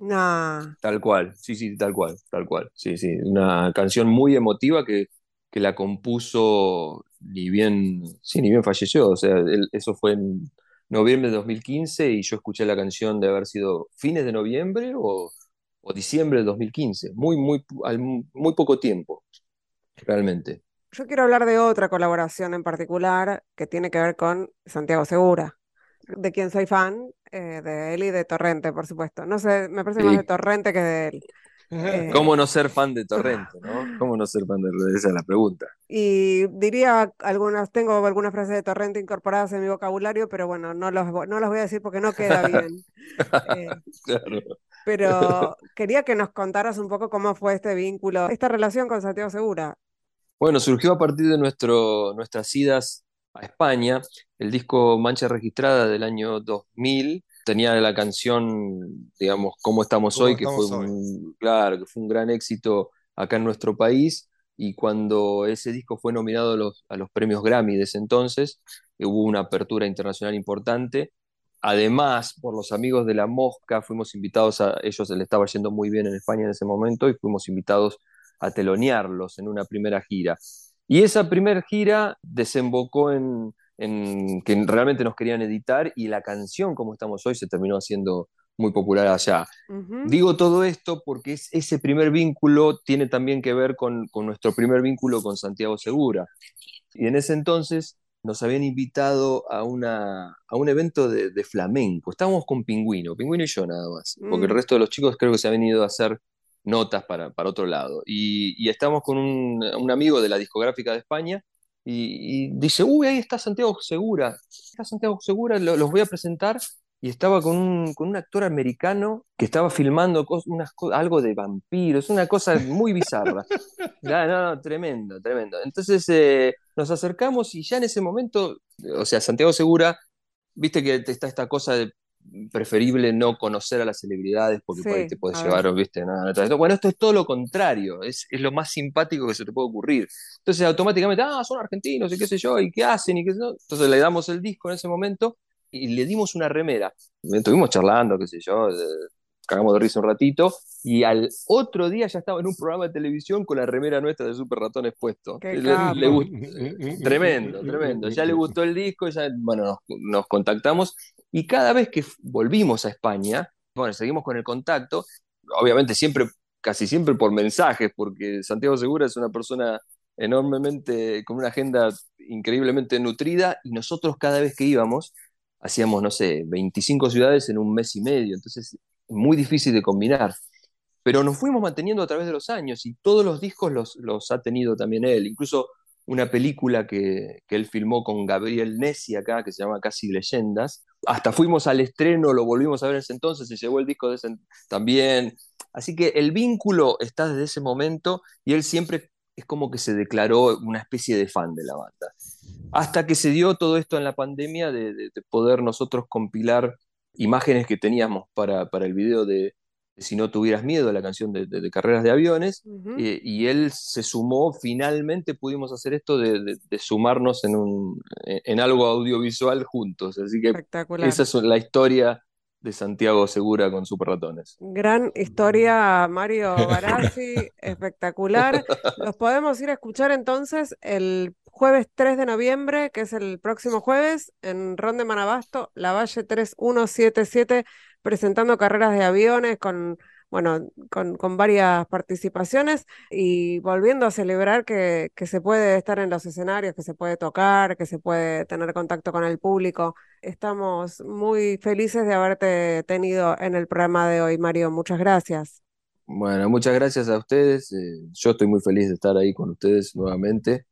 No. Tal cual, sí, sí, tal cual, tal cual. Sí, sí, una canción muy emotiva que, que la compuso ni bien, sí, ni bien falleció. O sea, él- eso fue en noviembre de 2015 y yo escuché la canción de haber sido fines de noviembre o, o diciembre de 2015. Muy, muy, al muy poco tiempo, realmente. Yo quiero hablar de otra colaboración en particular que tiene que ver con Santiago Segura, de quien soy fan, eh, de él y de Torrente, por supuesto. No sé, me parece más de Torrente que de él. Eh, ¿Cómo no ser fan de Torrente, no? ¿Cómo no ser fan de Esa es la pregunta. Y diría algunas, tengo algunas frases de Torrente incorporadas en mi vocabulario, pero bueno, no los, vo- no las voy a decir porque no queda bien. Eh, Claro. pero quería que nos contaras un poco cómo fue este vínculo, esta relación con Santiago Segura. Bueno, surgió a partir de nuestro, nuestras idas a España. El disco Mancha Registrada del año 2000 tenía la canción, digamos, Cómo estamos ¿Cómo hoy, que fue hoy? un, claro, que fue un gran éxito acá en nuestro país. Y cuando ese disco fue nominado a los, a los premios Grammy de ese entonces, hubo una apertura internacional importante. Además, por los amigos de La Mosca, fuimos invitados a ellos, le estaba yendo muy bien en España en ese momento, y fuimos invitados a telonearlos en una primera gira. Y esa primera gira desembocó en, en que realmente nos querían editar y la canción como estamos hoy se terminó haciendo muy popular allá. Digo todo esto porque es- ese primer vínculo tiene también que ver con, con nuestro primer vínculo con Santiago Segura. Y en ese entonces nos habían invitado a, una, a un evento de, de flamenco. Estábamos con Pingüino, Pingüino y yo nada más, porque el Mm. resto de los chicos creo que se habían ido a hacer notas para, para otro lado. Y, y estábamos con un, un amigo de la discográfica de España y, y dice, uy, ahí está Santiago Segura, está Santiago Segura, lo- los voy a presentar. Y estaba con un, con un actor americano que estaba filmando unas algo de vampiros, una cosa muy bizarra. No, no, no, tremendo, tremendo. Entonces eh, nos acercamos y ya en ese momento, o sea, Santiago Segura, viste que está esta cosa de preferible no conocer a las celebridades porque por ahí te puedes llevar, viste, nada, nada. Bueno, esto es todo lo contrario, es, es lo más simpático que se te puede ocurrir. Entonces automáticamente, ah, son argentinos y qué sé yo, y qué hacen y qué sé yo. Entonces le damos el disco en ese momento y le dimos una remera. Estuvimos charlando, qué sé yo, cagamos de risa un ratito, y al otro día ya estaba en un programa de televisión con la remera nuestra de Super Ratones puesto. Qué Le- le capo. gust- tremendo, tremendo. Ya le gustó el disco, ya, bueno, nos, nos contactamos, y cada vez que volvimos a España, bueno, seguimos con el contacto, obviamente siempre, casi siempre por mensajes, porque Santiago Segura es una persona enormemente, con una agenda increíblemente nutrida, y nosotros cada vez que íbamos, hacíamos, no sé, 25 ciudades en un mes y medio, entonces muy difícil de combinar. Pero nos fuimos manteniendo a través de los años y todos los discos los, ha tenido también él, incluso una película que, que él filmó con Gabriel Nessi acá, que se llama Casi Leyendas. Hasta fuimos al estreno, lo volvimos a ver en ese entonces, se llevó el disco de ese también. Así que el vínculo está desde ese momento y él siempre es como que se declaró una especie de fan de la banda. Hasta que se dio todo esto en la pandemia de, de- de poder nosotros compilar imágenes que teníamos para, para el video de, de Si no tuvieras miedo, la canción de, de- de carreras de aviones, eh, y él se sumó, finalmente pudimos hacer esto de, sumarnos en, un, en algo audiovisual juntos. Así que Espectacular. esa es la historia de Santiago Segura con Super Ratones. Gran historia, Mario Barassi, espectacular. Los podemos ir a escuchar entonces el jueves 3 de noviembre, que es el próximo jueves, en Ronde Manabasto, La Valle 3177, presentando carreras de aviones con, bueno, con, con varias participaciones y volviendo a celebrar que, que se puede estar en los escenarios, que se puede tocar, que se puede tener contacto con el público. Estamos muy felices de haberte tenido en el programa de hoy, Mario. Muchas gracias. Bueno, muchas gracias a ustedes. eh, yo estoy muy feliz de estar ahí con ustedes nuevamente.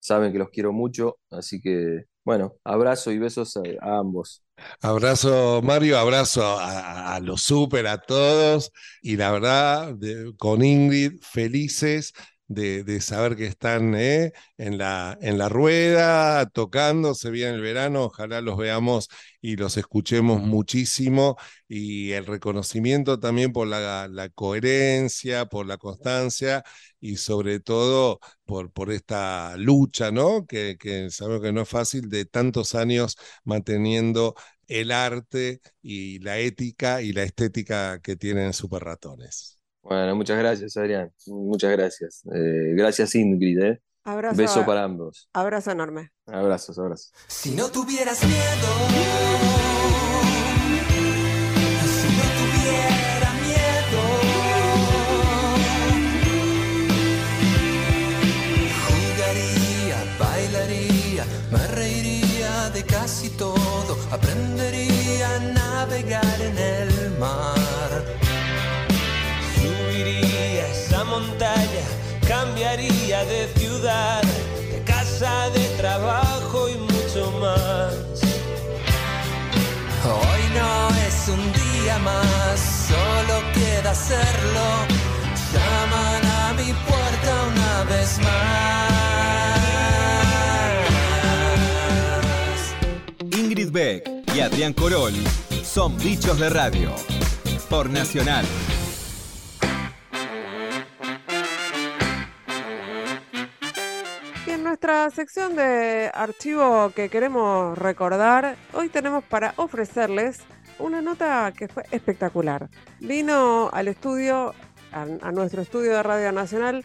Saben que los quiero mucho, así que, bueno, abrazo y besos a, a ambos. Abrazo, Mario, abrazo a, los super, a todos. Y la verdad, con Ingrid, felices de, de saber que están eh, en la, en la rueda, tocando, se viene el verano, ojalá los veamos y los escuchemos muchísimo. Y el reconocimiento también por la, la coherencia, por la constancia y sobre todo por, por esta lucha, ¿no? Que, que sabemos que no es fácil de tantos años manteniendo el arte y la ética y la estética que tienen Super Ratones. Bueno, muchas gracias, Adrián. Muchas gracias. Eh, gracias, Ingrid. eh. Abrazo, Beso a- para ambos. abrazo enorme. Abrazos, abrazos. Si no tuvieras miedo, ciudad, de casa, de trabajo y mucho más. Hoy no es un día más, solo queda hacerlo. Llaman a mi puerta una vez más. Ingrid Beck y Adrián Corol son bichos de radio. Por Nacional. Sección de archivo que queremos recordar, hoy tenemos para ofrecerles una nota que fue espectacular. Vino al estudio, a, a nuestro estudio de Radio Nacional,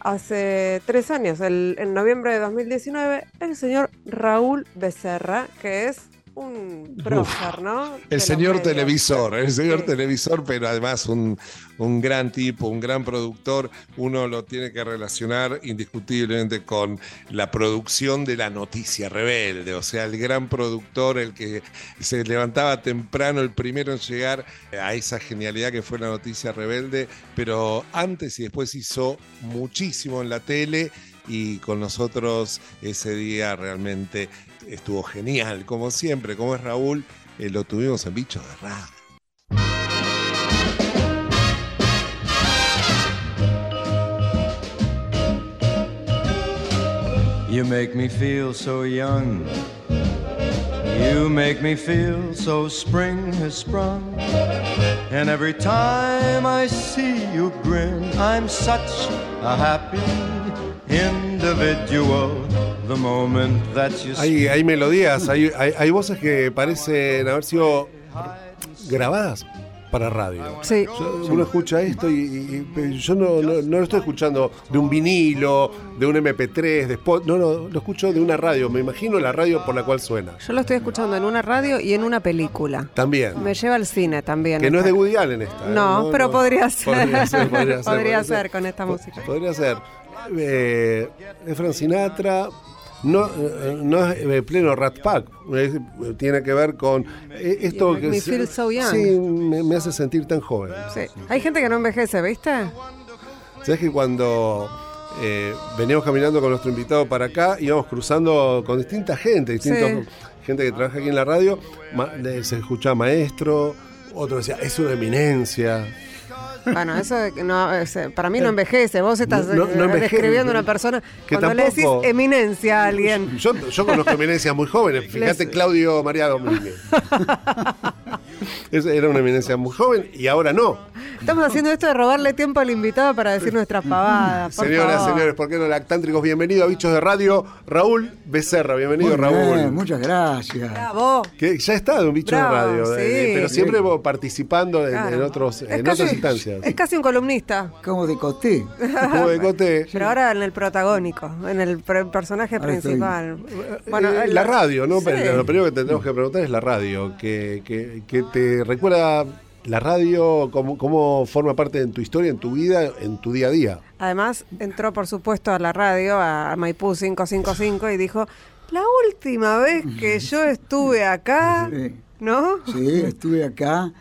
hace tres años, el- en noviembre de 2019, el señor Raúl Becerra, que es un prócer, ¿no? El señor medios. televisor, el señor Sí. televisor, pero además un, un gran tipo, un gran productor. Uno lo tiene que relacionar indiscutiblemente con la producción de la noticia rebelde, o sea, el gran productor, el que se levantaba temprano, el primero en llegar a esa genialidad que fue la noticia rebelde, pero antes y después hizo muchísimo en la tele y con nosotros ese día realmente estuvo genial, como siempre, como es Raúl, eh, lo tuvimos en Bichos de Radio. You make me feel so young. You make me feel so spring has sprung. And every time I see you grin, I'm such a happy individual. The moment that you Hay, hay melodías, hay, hay- hay voces que parecen haber sido grabadas para radio. Sí. Yo- uno escucha esto y, y- y yo no, no- no lo estoy escuchando de un vinilo, de un MP3, de spot, no, no, lo escucho de una radio. Me imagino la radio por la cual suena. Yo lo estoy escuchando en una radio y en una película. También. Me lleva al cine también. Que no es de Woody Allen esta. ¿eh? No, pero podría ser. Podría ser, podría ser, Podría ser con esta música. Podría ser. Eh, es Frank Sinatra. No, eh, no es eh, pleno Rat Pack. Es- tiene que ver con eh, esto que me es- feel so young. Sí, me, me hace sentir tan joven. Sí. Hay gente que no envejece, ¿viste? ¿Sabes que cuando eh, veníamos caminando con nuestro invitado para acá, íbamos cruzando con distinta gente, distintos, gente que trabaja aquí en la radio, ma- se escuchaba maestro, otro decía, es una eminencia. Bueno, eso no, es, eh, para mí no envejece. Vos estás No- no eh, describiendo a una persona Que cuando le decís eminencia a alguien. Yo, yo conozco eminencias muy jóvenes, fíjate Les- Claudio María Domínguez. Era una eminencia muy joven y ahora no. Estamos haciendo esto de robarle tiempo al invitado para decir nuestras pavadas. por Señoras, favor. señores, ¿por qué no lactántricos? Bienvenido a Bichos de Radio, Raúl Becerra. Bienvenido, Muy Raúl. bien, muchas gracias. Bravo. Que ya está en un bicho Bravo, de radio, sí. eh, pero siempre participando en, Claro. en otros, Es en casi- otras instancias. Es casi un columnista. Como de coté. Como de coté. Pero ahora en el protagónico, en el pre- personaje Ahora estoy- principal. Eh, la radio, ¿no? Sí. Pero Lo primero que te tenemos que preguntar es la radio, que, que- que te recuerda la radio, cómo, cómo forma parte de tu historia, en tu vida, en tu día a día. Además, entró por supuesto a la radio, a Maipú 555, y dijo, la última vez que yo estuve acá, ¿no? Sí, estuve acá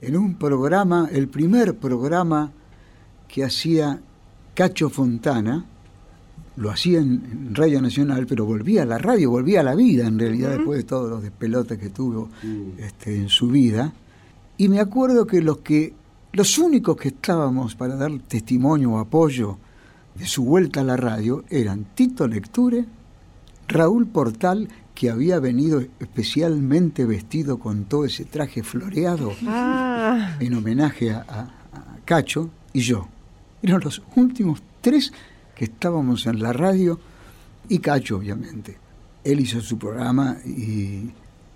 en un programa, el primer programa que hacía Cacho Fontana, lo hacía en, Radio Nacional, pero volvía a la radio, volvía a la vida en realidad, después de todos los despelotes que tuvo este, en su vida. Y me acuerdo que los que, los únicos que estábamos para dar testimonio o apoyo de su vuelta a la radio eran Tito Lecture, Raúl Portal, que había venido especialmente vestido con todo ese traje floreado Ah, en homenaje a, a- a Cacho, y yo. Eran los últimos tres que estábamos en la radio, y Cacho, obviamente. Él hizo su programa y,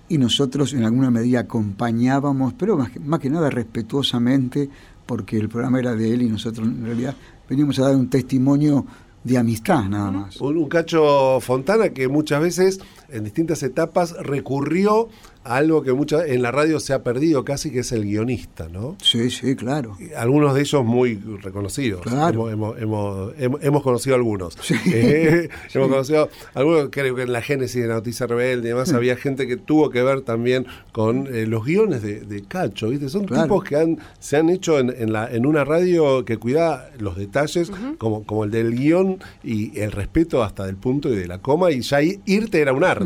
y nosotros en alguna medida acompañábamos, pero más que, más que nada respetuosamente, porque el programa era de él y nosotros en realidad veníamos a dar un testimonio de amistad nada más. Un, un cacho Fontana que muchas veces, en distintas etapas, recurrió a algo que muchas en la radio se ha perdido casi, que es el guionista, ¿no? Sí, sí, claro. Algunos de ellos muy reconocidos. Claro. Hemos, hemos- hemos- hemos- hemos conocido algunos. Eh, hemos conocido algunos, creo que en la génesis de Noticia Rebelde y demás Sí. había gente que tuvo que ver también con eh, los guiones de, de Cacho, ¿viste? Son Claro. tipos que han, se han hecho en, en la, en una radio que cuida los detalles, como, como el del guion y el respeto hasta del punto y de la coma, y ya irte era un arte.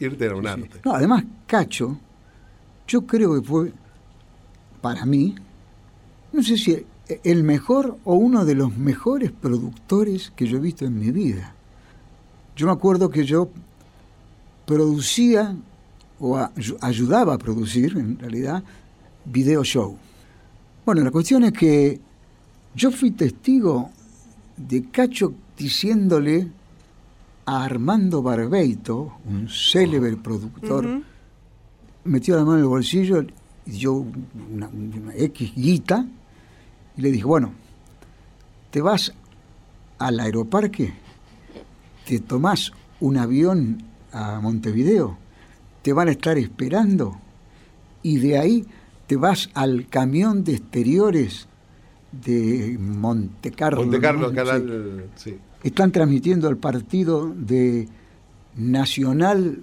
Irte era un arte. No, además, Cacho, yo creo que fue, para mí, no sé si el mejor o uno de los mejores productores que yo he visto en mi vida. Yo me acuerdo que yo producía o a- ayudaba a producir, en realidad, video show. Bueno, la cuestión es que yo fui testigo de Cacho diciéndole a Armando Barbeito, un célebre productor, metió la mano en el bolsillo y dio una, una X guita y le dije, bueno, te vas al aeroparque, te tomás un avión a Montevideo, te van a estar esperando y de ahí te vas al camión de exteriores de Monte Carlo. Monte Carlo, ¿no? canal. Sí. Están transmitiendo el partido de Nacional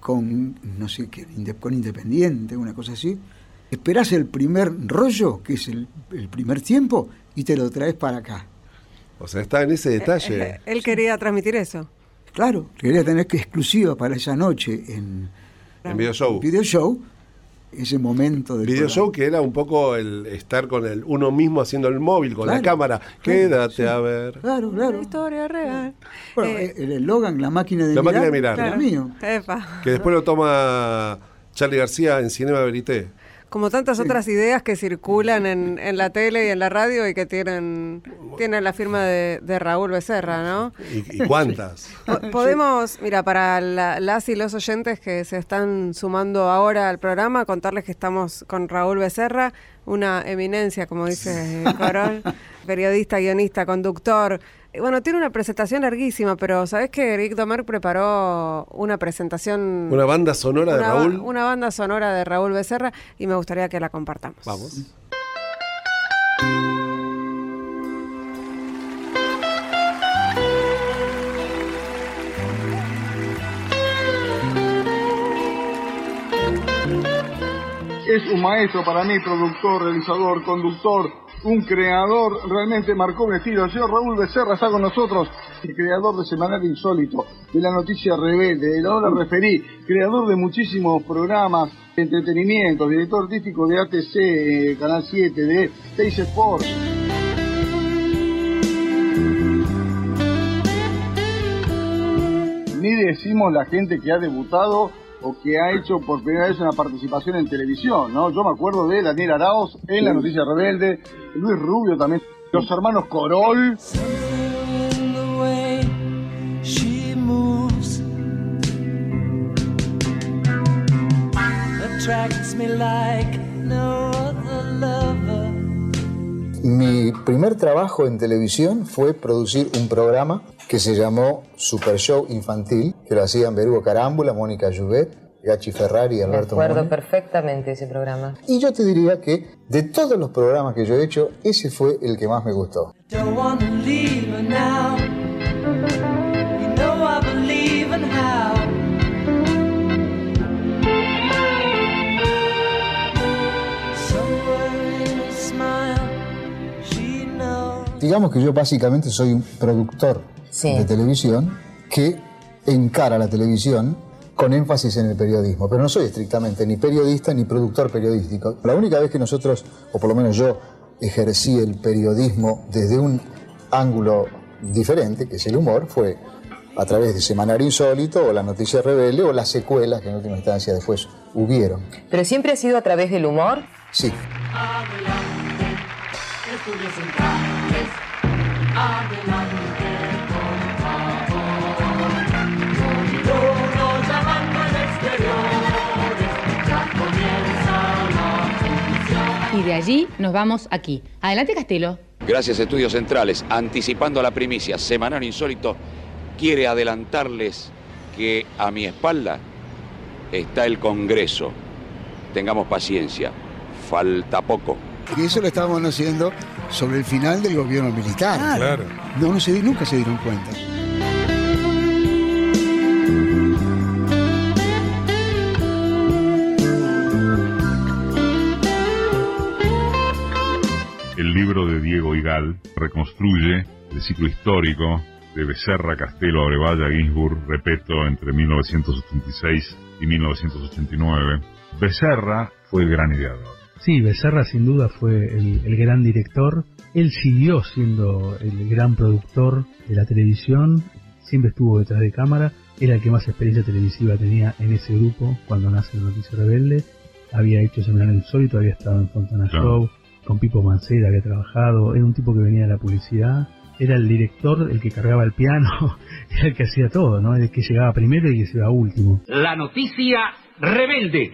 con, no sé qué, con Independiente, una cosa así. Esperás el primer rollo, que es el, el primer tiempo, y te lo traes para acá. O sea, está en ese detalle. Eh, Él quería transmitir eso. Claro, quería tener que exclusiva para esa noche en, En video show. video show, ese momento del Video programa. show que era un poco el estar con el uno mismo haciendo el móvil, con la cámara. claro, Quédate sí. a ver. Claro, claro. Historia real. Bueno, Eh, el eslogan, la máquina de La mirar, máquina de mirar. claro. mío. Epa. Que después lo toma Charlie García en Cinema Verité. Como tantas otras ideas que circulan en, en la tele y en la radio y que tienen, tienen la firma de, de Raúl Becerra, ¿no? ¿Y, y cuántas? Po- Podemos, mira, para la- las y los oyentes que se están sumando ahora al programa, contarles que estamos con Raúl Becerra, una eminencia, como dice Corol, periodista, guionista, conductor. Y Bueno, tiene una presentación larguísima, pero ¿sabés que Eric Domer preparó una presentación... Una banda sonora de una Raúl. Una banda sonora de Raúl Becerra y me gustaría que la compartamos. Vamos. Es un maestro para mí, productor, realizador, conductor, un creador, realmente marcó un estilo. El señor Raúl Becerra está con nosotros, el creador de Semanal Insólito, de la Noticia Rebelde, de la Hora Referí, creador de muchísimos programas de entretenimiento, director artístico de ATC, eh, Canal 7, de Teis Sports. Ni decimos la gente que ha debutado o que ha hecho por primera vez una participación en televisión, ¿no? Yo me acuerdo de Daniel Arauz en La Noticia Rebelde, Luis Rubio también, los hermanos Corol. attracts me like no other lover. Mi primer trabajo en televisión fue producir un programa que se llamó Super Show Infantil, que lo hacían Berugo Carámbula, Mónica Juvet, Gachi Ferrari y Me Alberto acuerdo Moni. perfectamente ese programa. Y yo te diría que de todos los programas que yo he hecho, ese fue el que más me gustó. Don't Digamos que yo básicamente soy un productor de televisión que encara la televisión con énfasis en el periodismo, pero no soy estrictamente ni periodista ni productor periodístico. La única vez que nosotros, o por lo menos yo, ejercí el periodismo desde un ángulo diferente, que es el humor, fue a través de Semanario Insólito o La Noticia Rebelde o las secuelas que en última instancia después hubieron. ¿Pero siempre ha sido a través del humor? Sí. Adelante, Y de allí nos vamos aquí. Adelante, Castelo. Gracias Estudios Centrales, anticipando la primicia, Semanario Insólito quiere adelantarles que a mi espalda está el Congreso. Tengamos paciencia, falta poco. Y eso lo estábamos haciendo sobre el final del gobierno militar. Claro. No, no se, nunca se dieron cuenta. El libro de Diego Igal reconstruye el ciclo histórico de Becerra, Castelo, Abrevaya, Ginsburg, Repeto, entre 1986 y 1989. Becerra fue el gran ideador. Sí, Becerra sin duda fue el, el gran director. Él siguió siendo el gran productor de la televisión, siempre estuvo detrás de cámara. Era el que más experiencia televisiva tenía en ese grupo cuando nace la Noticia Rebelde. Había hecho Seminario Insólito, había estado en Fontana Claro. Show, con Pipo Mancera había trabajado. Era un tipo que venía de la publicidad. Era el director, el que cargaba el piano, era el que hacía todo, ¿no? El que llegaba primero y el que se iba último. La noticia rebelde.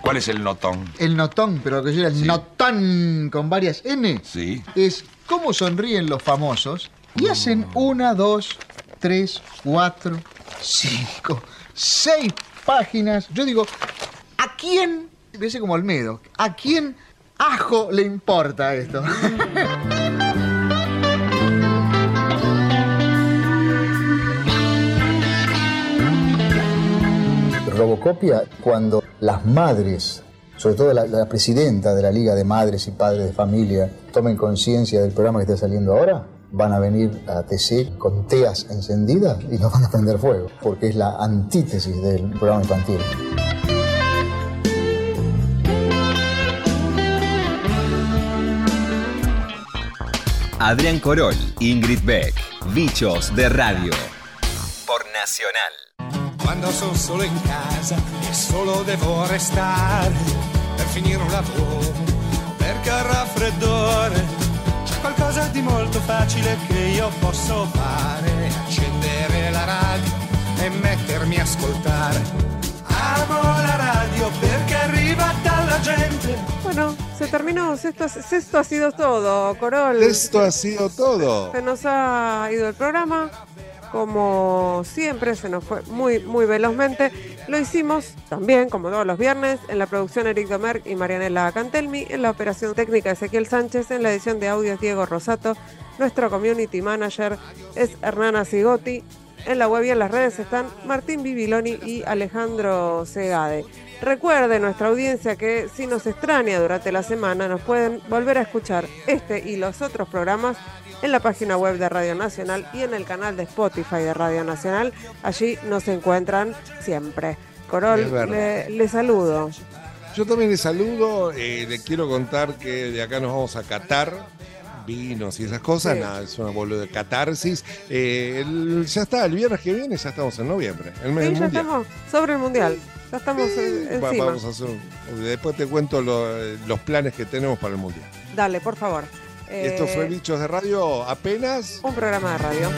¿Cuál es el notón? El notón, pero que yo era el notón con varias N, Sí. es cómo sonríen los famosos y hacen una, dos, tres, cuatro, cinco, seis páginas. Yo digo, ¿a quién, dice como Olmedo, a quién ajo le importa esto? Robocopia cuando las madres, sobre todo la, la presidenta de la Liga de Madres y Padres de Familia, tomen conciencia del programa que está saliendo ahora, van a venir a TC con teas encendidas y nos van a prender fuego, porque es la antítesis del programa infantil. Adrián Corol, Ingrid Beck, Bichos de Radio. Por Nacional. Quando sono solo in casa e solo devo restare per finire un lavoro, perché al raffreddore c'è qualcosa di molto facile che io posso fare, accendere la radio e mettermi a ascoltare. Amo la radio perché arriva dalla gente. Bueno, se terminó. Esto, esto ha sido todo, Corol. Esto ha sido todo. Se nos ha ido el programa. Como siempre, se nos fue muy, muy velozmente. Lo hicimos también, como todos los viernes, en la producción Eric Domer y Marianela Cantelmi, en la operación técnica Ezequiel Sánchez, en la edición de audios Diego Rosato. Nuestro community manager es Hernana Sigotti. En la web y en las redes están Martín Bibiloni y Alejandro Segade. Recuerde nuestra audiencia que si nos extraña durante la semana nos pueden volver a escuchar este y los otros programas en la página web de Radio Nacional y en el canal de Spotify de Radio Nacional. Allí nos encuentran siempre. Corol, le, le saludo. Yo también les saludo, eh, les quiero contar que de acá nos vamos a Qatar vinos y esas cosas, Sí. nada, es una boludo de catarsis. Eh, el- ya está, el viernes que viene ya estamos en noviembre, el mes Sí, del ya mundial. estamos sobre el mundial. Ya estamos en- Va- encima. vamos a hacer un- después te cuento lo- los planes que tenemos para el mundial. Dale, por favor. Esto Eh, fue Bichos de Radio apenas. un programa de radio.